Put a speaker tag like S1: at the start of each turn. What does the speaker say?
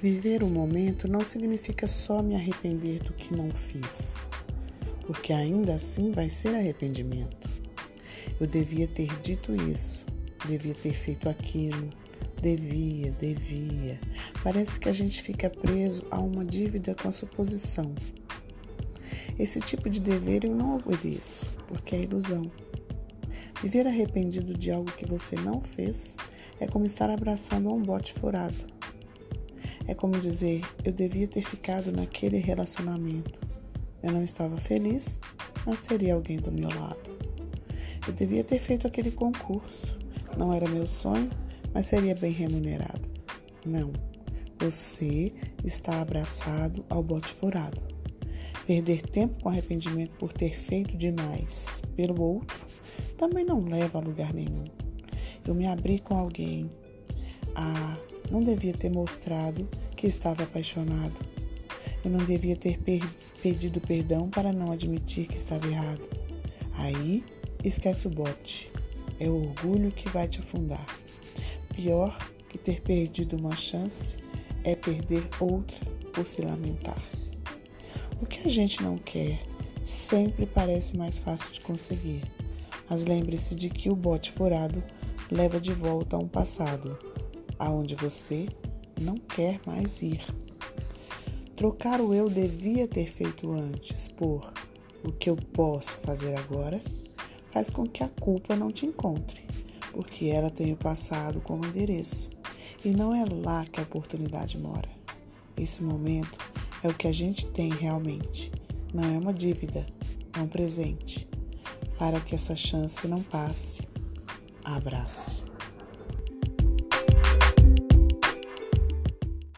S1: Viver o momento não significa só me arrepender do que não fiz, porque ainda assim vai ser arrependimento. Eu devia ter dito isso, devia ter feito aquilo, devia, devia. Parece que a gente fica preso a uma dívida com a suposição. Esse tipo de dever eu não obedeço, porque é ilusão. Viver arrependido de algo que você não fez é como estar abraçando um bote furado. É como dizer: eu devia ter ficado naquele relacionamento. Eu não estava feliz, mas teria alguém do meu lado. Eu devia ter feito aquele concurso. Não era meu sonho, mas seria bem remunerado. Não. Você está abraçado ao bote furado. Perder tempo com arrependimento por ter feito demais pelo outro também não leva a lugar nenhum. Eu me abri com alguém. Ah, não devia ter mostrado que estava apaixonado. Eu não devia ter per pedido perdão para não admitir que estava errado. Aí, esquece o bote. É o orgulho que vai te afundar. Pior que ter perdido uma chance é perder outra por se lamentar. O que a gente não quer sempre parece mais fácil de conseguir. Mas lembre-se de que o bote furado leva de volta a um passado aonde você não quer mais ir. Trocar o eu devia ter feito antes por o que eu posso fazer agora faz com que a culpa não te encontre, porque ela tem o passado como endereço e não é lá que a oportunidade mora. Esse momento é o que a gente tem realmente, não é uma dívida, é um presente. Para que essa chance não passe, abrace.